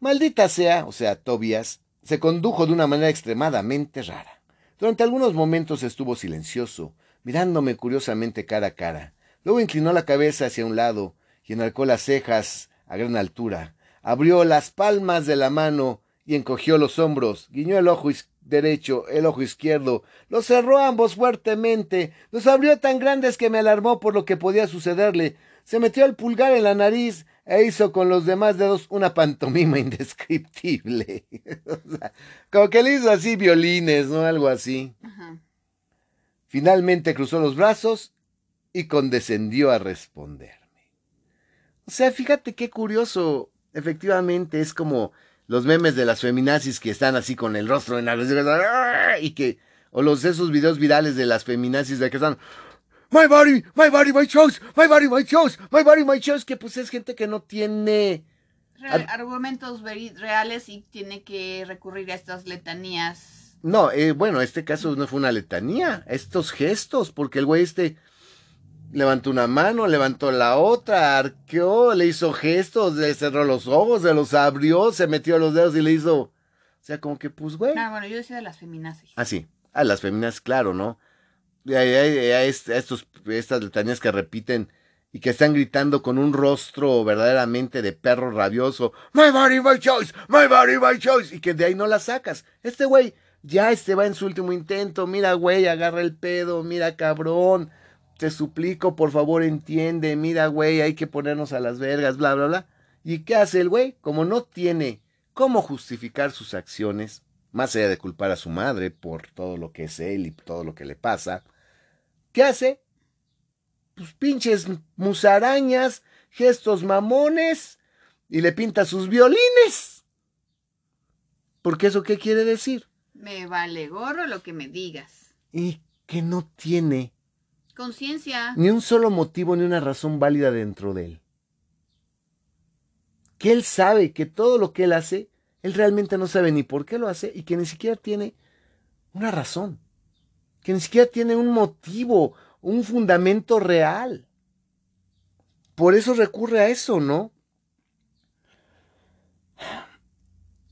maldita sea, o sea, Tobias, se condujo de una manera extremadamente rara. Durante algunos momentos estuvo silencioso, mirándome curiosamente cara a cara. Luego inclinó la cabeza hacia un lado y enarcó las cejas a gran altura. Abrió las palmas de la mano y encogió los hombros. Guiñó el ojo derecho, el ojo izquierdo. Los cerró ambos fuertemente. Los abrió tan grandes que me alarmó por lo que podía sucederle. Se metió el pulgar en la nariz e hizo con los demás dedos una pantomima indescriptible. como que le hizo así violines, ¿no? Algo así. Finalmente cruzó los brazos y condescendió a responderme. O sea, fíjate qué curioso. Efectivamente, es como los memes de las feminazis que están así con el rostro en la... y que... O los esos videos virales de las feminazis de que están... My body, my body, my choice, my body, my choice, my body, my choice, que pues es gente que no tiene argumentos reales y tiene que recurrir a estas letanías. No, eh, bueno, este caso no fue una letanía, estos gestos, porque el güey este levantó una mano, levantó la otra, arqueó, le hizo gestos, le cerró los ojos, se los abrió, se metió los dedos y le hizo, o sea, como que pues güey. Ah, bueno, yo decía de las feminazis. Ah, sí, a las feminazis, claro, ¿no? a, estos, estas letanías que repiten y que están gritando con un rostro verdaderamente de perro rabioso, My body, my choice, my body, my choice, y que de ahí no la sacas. Este güey ya este va en su último intento, mira güey, agarra el pedo, mira cabrón, te suplico, por favor entiende, mira güey, hay que ponernos a las vergas, bla, bla, bla. ¿Y qué hace el güey? Como no tiene cómo justificar sus acciones, más allá de culpar a su madre por todo lo que es él y todo lo que le pasa, ¿Qué hace? Pues pinches musarañas, gestos mamones y le pinta sus violines. Porque eso qué quiere decir? Me vale gorro lo que me digas. Y que no tiene conciencia. Ni un solo motivo ni una razón válida dentro de él. Que él sabe que todo lo que él hace, él realmente no sabe ni por qué lo hace y que ni siquiera tiene una razón que ni siquiera tiene un motivo, un fundamento real. Por eso recurre a eso, ¿no?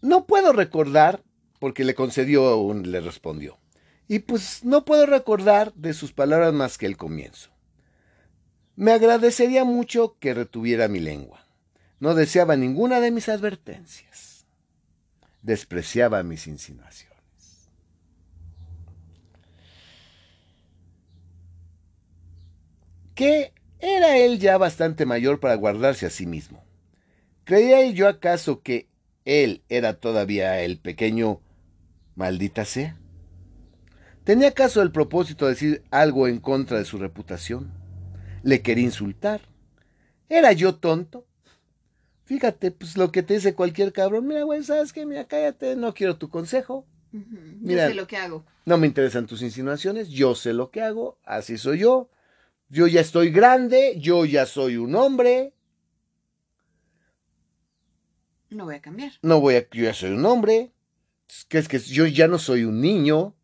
No puedo recordar, porque le concedió, un, le respondió. Y pues no puedo recordar de sus palabras más que el comienzo. Me agradecería mucho que retuviera mi lengua. No deseaba ninguna de mis advertencias. Despreciaba mis insinuaciones. que era él ya bastante mayor para guardarse a sí mismo. ¿Creía yo acaso que él era todavía el pequeño maldita sea? ¿Tenía acaso el propósito de decir algo en contra de su reputación? ¿Le quería insultar? ¿Era yo tonto? Fíjate, pues lo que te dice cualquier cabrón, mira, güey, ¿sabes qué? Mira, cállate, no quiero tu consejo. Mira, yo sé lo que hago. No me interesan tus insinuaciones, yo sé lo que hago, así soy yo. Yo ya estoy grande, yo ya soy un hombre. No voy a cambiar. No voy a, yo ya soy un hombre. ¿Qué es que yo ya no soy un niño?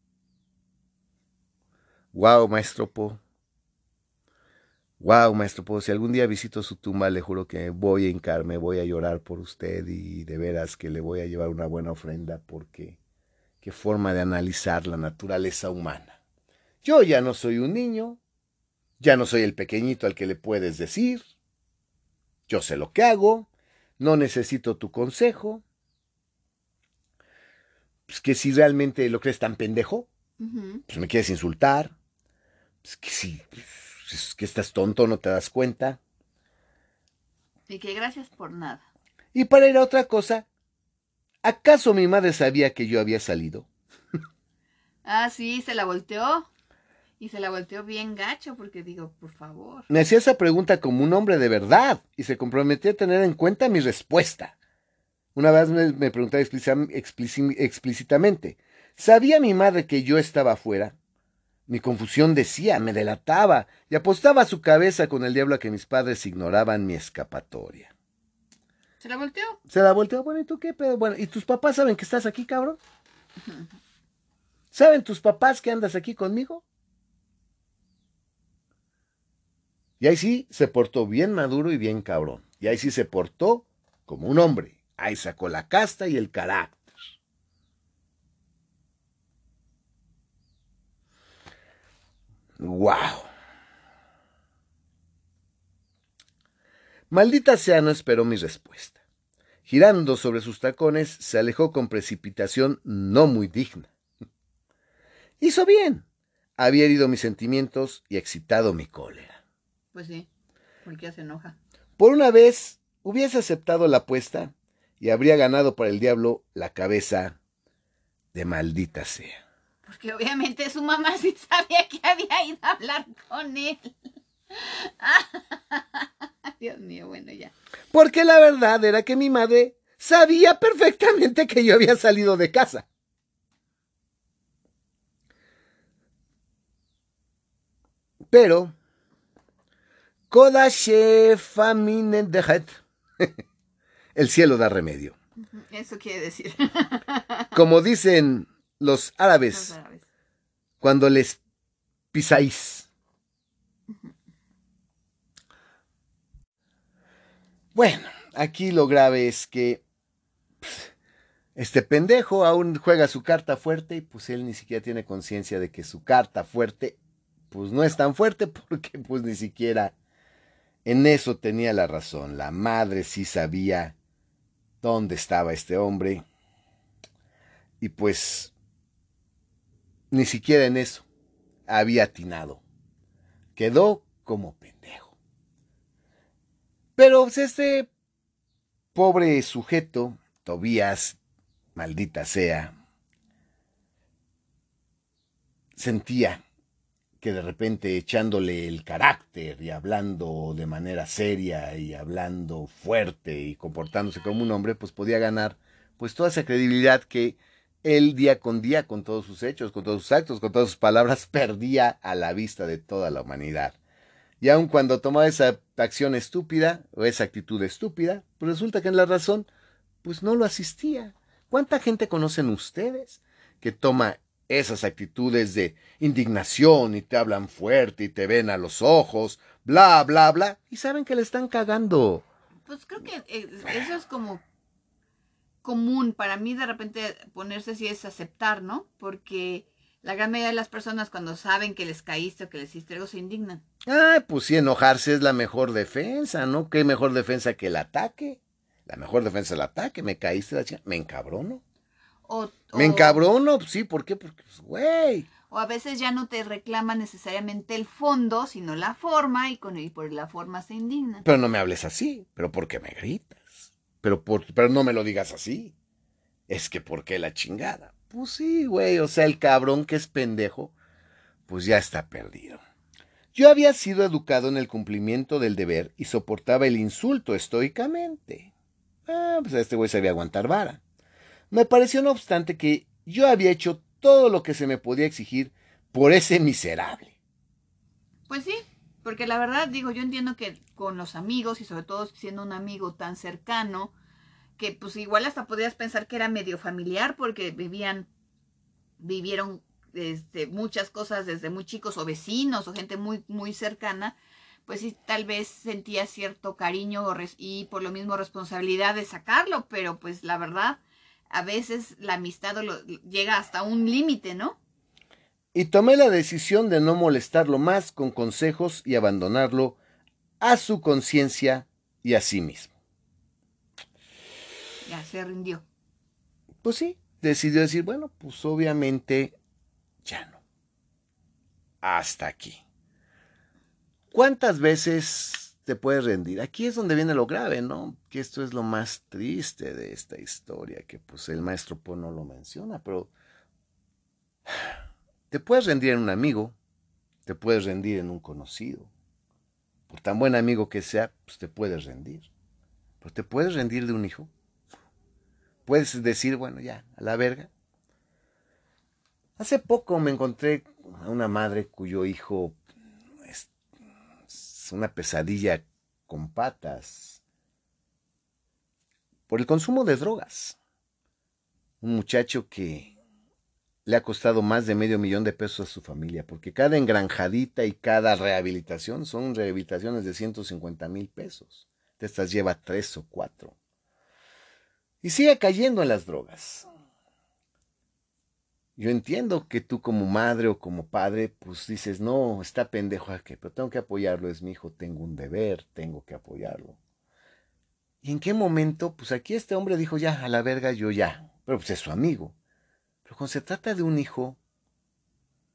Wow, maestro Po. Wow, maestro Po, si algún día visito su tumba, le juro que voy a hincarme, voy a llorar por usted y de veras que le voy a llevar una buena ofrenda porque qué forma de analizar la naturaleza humana. Yo ya no soy un niño, ya no soy el pequeñito al que le puedes decir. Yo sé lo que hago, no necesito tu consejo. Pues que si realmente lo crees tan pendejo, pues me quieres insultar. Pues que si es que estás tonto, no te das cuenta. Y que gracias por nada. Y para ir a otra cosa, ¿acaso mi madre sabía que yo había salido? Ah, sí, se la volteó. Y se la volteó bien gacho porque digo, por favor. Me hacía esa pregunta como un hombre de verdad y se comprometió a tener en cuenta mi respuesta. Una vez me, me preguntaba explícita- explíci- explícitamente, ¿sabía mi madre que yo estaba afuera? Mi confusión decía, me delataba y apostaba su cabeza con el diablo a que mis padres ignoraban mi escapatoria. Se la volteó. Se la volteó, bueno, ¿y tú qué pedo? Bueno, ¿y tus papás saben que estás aquí, cabrón? ¿Saben tus papás que andas aquí conmigo? Y ahí sí se portó bien maduro y bien cabrón. Y ahí sí se portó como un hombre. Ahí sacó la casta y el carácter. ¡Wow! Maldita sea no esperó mi respuesta. Girando sobre sus tacones, se alejó con precipitación no muy digna. Hizo bien. Había herido mis sentimientos y excitado mi cólera. Pues sí, porque se enoja. Por una vez hubiese aceptado la apuesta y habría ganado para el diablo la cabeza de maldita sea. Porque obviamente su mamá sí sabía que había ido a hablar con él. Dios mío, bueno, ya. Porque la verdad era que mi madre sabía perfectamente que yo había salido de casa. Pero, Kodashe dejet. El cielo da remedio. Eso quiere decir. Como dicen los árabes Los árabes. cuando les pisáis. Bueno, aquí lo grave es que pf, este pendejo aún juega su carta fuerte y pues él ni siquiera tiene conciencia de que su carta fuerte pues no es tan fuerte porque pues ni siquiera en eso tenía la razón. La madre sí sabía dónde estaba este hombre y pues ni siquiera en eso había atinado. Quedó como pendejo. Pero pues, este pobre sujeto, Tobías, maldita sea, sentía que de repente echándole el carácter y hablando de manera seria y hablando fuerte y comportándose como un hombre, pues podía ganar pues toda esa credibilidad que él día con día, con todos sus hechos, con todos sus actos, con todas sus palabras, perdía a la vista de toda la humanidad. Y aun cuando tomaba esa acción estúpida o esa actitud estúpida, pues resulta que en la razón, pues no lo asistía. ¿Cuánta gente conocen ustedes que toma esas actitudes de indignación y te hablan fuerte y te ven a los ojos, bla, bla, bla, y saben que le están cagando? Pues creo que eh, eso es como común para mí de repente ponerse así es aceptar, ¿no? Porque la gran mayoría de las personas cuando saben que les caíste o que les hiciste algo se indignan. Ah, pues sí, enojarse es la mejor defensa, ¿no? ¿Qué mejor defensa que el ataque? La mejor defensa es el ataque, me caíste la chica, me encabrono. O, Me encabrono, pues sí, ¿por qué? Porque, pues, güey. O a veces ya no te reclama necesariamente el fondo, sino la forma, y con y por la forma se indignan. Pero no me hables así, pero ¿por qué me gritas? Pero, por, pero no me lo digas así. Es que ¿por qué la chingada? Pues sí, güey, o sea, el cabrón que es pendejo, pues ya está perdido. Yo había sido educado en el cumplimiento del deber y soportaba el insulto estoicamente. Ah, pues este güey sabía aguantar vara. Me pareció, no obstante, que yo había hecho todo lo que se me podía exigir por ese miserable. Pues sí, porque la verdad, digo, yo entiendo que con los amigos y sobre todo siendo un amigo tan cercano, que pues igual hasta podrías pensar que era medio familiar porque vivían, vivieron este, muchas cosas desde muy chicos o vecinos o gente muy, muy cercana, pues sí, tal vez sentía cierto cariño y por lo mismo responsabilidad de sacarlo, pero pues la verdad, a veces la amistad lo- llega hasta un límite, ¿no? y tomé la decisión de no molestarlo más con consejos y abandonarlo a su conciencia y a sí mismo. Ya se rindió. Pues sí, decidió decir, bueno, pues obviamente ya no. Hasta aquí. ¿Cuántas veces te puedes rendir? Aquí es donde viene lo grave, ¿no? Que esto es lo más triste de esta historia, que pues el maestro Po no lo menciona, pero te puedes rendir en un amigo, te puedes rendir en un conocido. Por tan buen amigo que sea, pues te puedes rendir. Pero te puedes rendir de un hijo. Puedes decir, bueno, ya, a la verga. Hace poco me encontré a una madre cuyo hijo una pesadilla con patas por el consumo de drogas. Un muchacho que le ha costado más de medio millón de pesos a su familia, porque cada engranjadita y cada rehabilitación son rehabilitaciones de 150 mil pesos. De estas lleva tres o cuatro. Y sigue cayendo en las drogas. Yo entiendo que tú como madre o como padre, pues dices, no, está pendejo qué, pero tengo que apoyarlo, es mi hijo, tengo un deber, tengo que apoyarlo. ¿Y en qué momento? Pues aquí este hombre dijo, ya, a la verga, yo ya. Pero pues es su amigo. Pero cuando se trata de un hijo,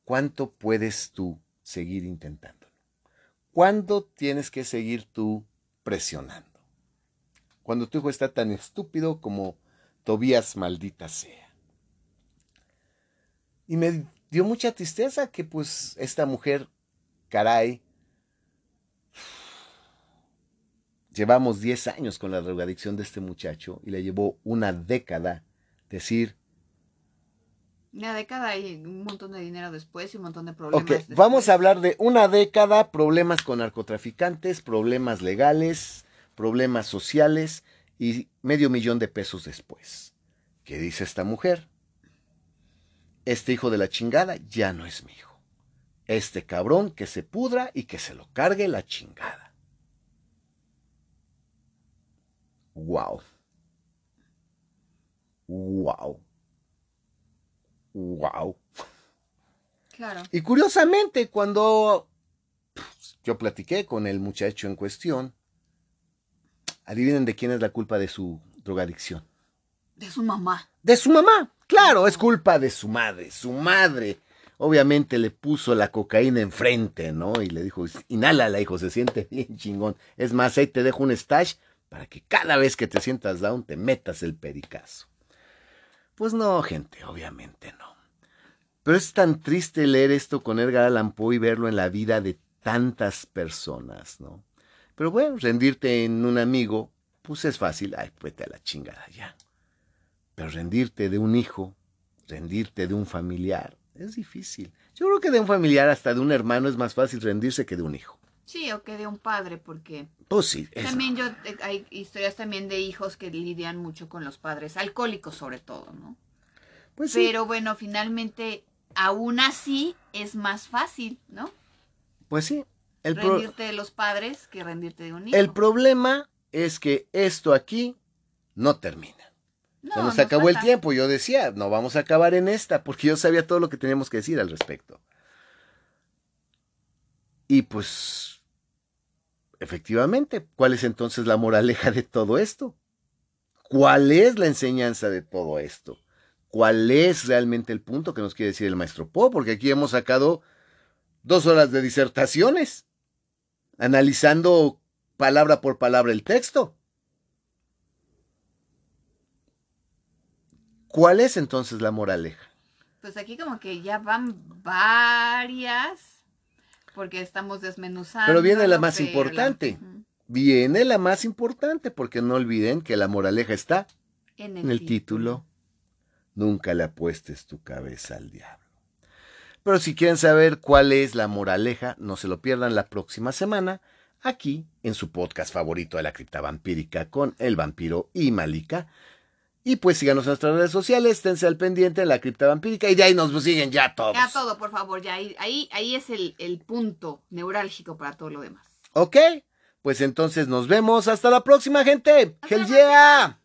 ¿cuánto puedes tú seguir intentándolo? ¿Cuándo tienes que seguir tú presionando? Cuando tu hijo está tan estúpido como Tobías maldita sea. Y me dio mucha tristeza que pues esta mujer, caray, llevamos 10 años con la drogadicción de este muchacho y le llevó una década decir, una década y un montón de dinero después y un montón de problemas. Ok, vamos a hablar de una década, problemas con narcotraficantes, problemas legales, problemas sociales y medio millón de pesos después. ¿Qué dice esta mujer? Este hijo de la chingada ya no es mi hijo. Este cabrón que se pudra y que se lo cargue la chingada. Wow. Wow. Wow. Claro. Y curiosamente, cuando pues, yo platiqué con el muchacho en cuestión, adivinen de quién es la culpa de su drogadicción. De su mamá. De su mamá. Claro, es culpa de su madre. Su madre, obviamente, le puso la cocaína enfrente, ¿no? Y le dijo, inhala, hijo, se siente bien chingón. Es más, ahí te dejo un stash para que cada vez que te sientas down te metas el pericazo. Pues no, gente, obviamente no. Pero es tan triste leer esto con Edgar Allan Poe y verlo en la vida de tantas personas, ¿no? Pero bueno, rendirte en un amigo, pues es fácil, ay, vete a la chingada ya. Pero rendirte de un hijo, rendirte de un familiar, es difícil. Yo creo que de un familiar, hasta de un hermano, es más fácil rendirse que de un hijo. Sí, o que de un padre, porque... Pues sí. También yo, eh, hay historias también de hijos que lidian mucho con los padres, alcohólicos sobre todo, ¿no? Pues sí. Pero bueno, finalmente, aún así, es más fácil, ¿no? Pues sí. El rendirte de los padres que rendirte de un hijo. El problema es que esto aquí no termina. No, Se nos, acabó el tiempo. Yo decía, no vamos a acabar en esta, porque yo sabía todo lo que teníamos que decir al respecto. Y pues, efectivamente, ¿cuál es entonces la moraleja de todo esto? ¿Cuál es la enseñanza de todo esto? ¿Cuál es realmente el punto que nos quiere decir el maestro Po? Porque aquí hemos sacado dos horas de disertaciones, analizando palabra por palabra el texto. ¿Cuál es entonces la moraleja? Pues aquí como que ya van varias porque estamos desmenuzando. Pero viene la más importante. Viene la más importante, porque no olviden que la moraleja está en el, título. Nunca le apuestes tu cabeza al diablo. Pero si quieren saber cuál es la moraleja, no se lo pierdan la próxima semana, aquí en su podcast favorito de la cripta vampírica con el vampiro y Malika. Y pues síganos en nuestras redes sociales, esténse al pendiente de la cripta vampírica y de ahí nos siguen ya todos. Ya todo, por favor, ya ahí, ahí, ahí es el, el punto neurálgico para todo lo demás. Ok, pues entonces nos vemos. Hasta la próxima, gente. Hell yeah.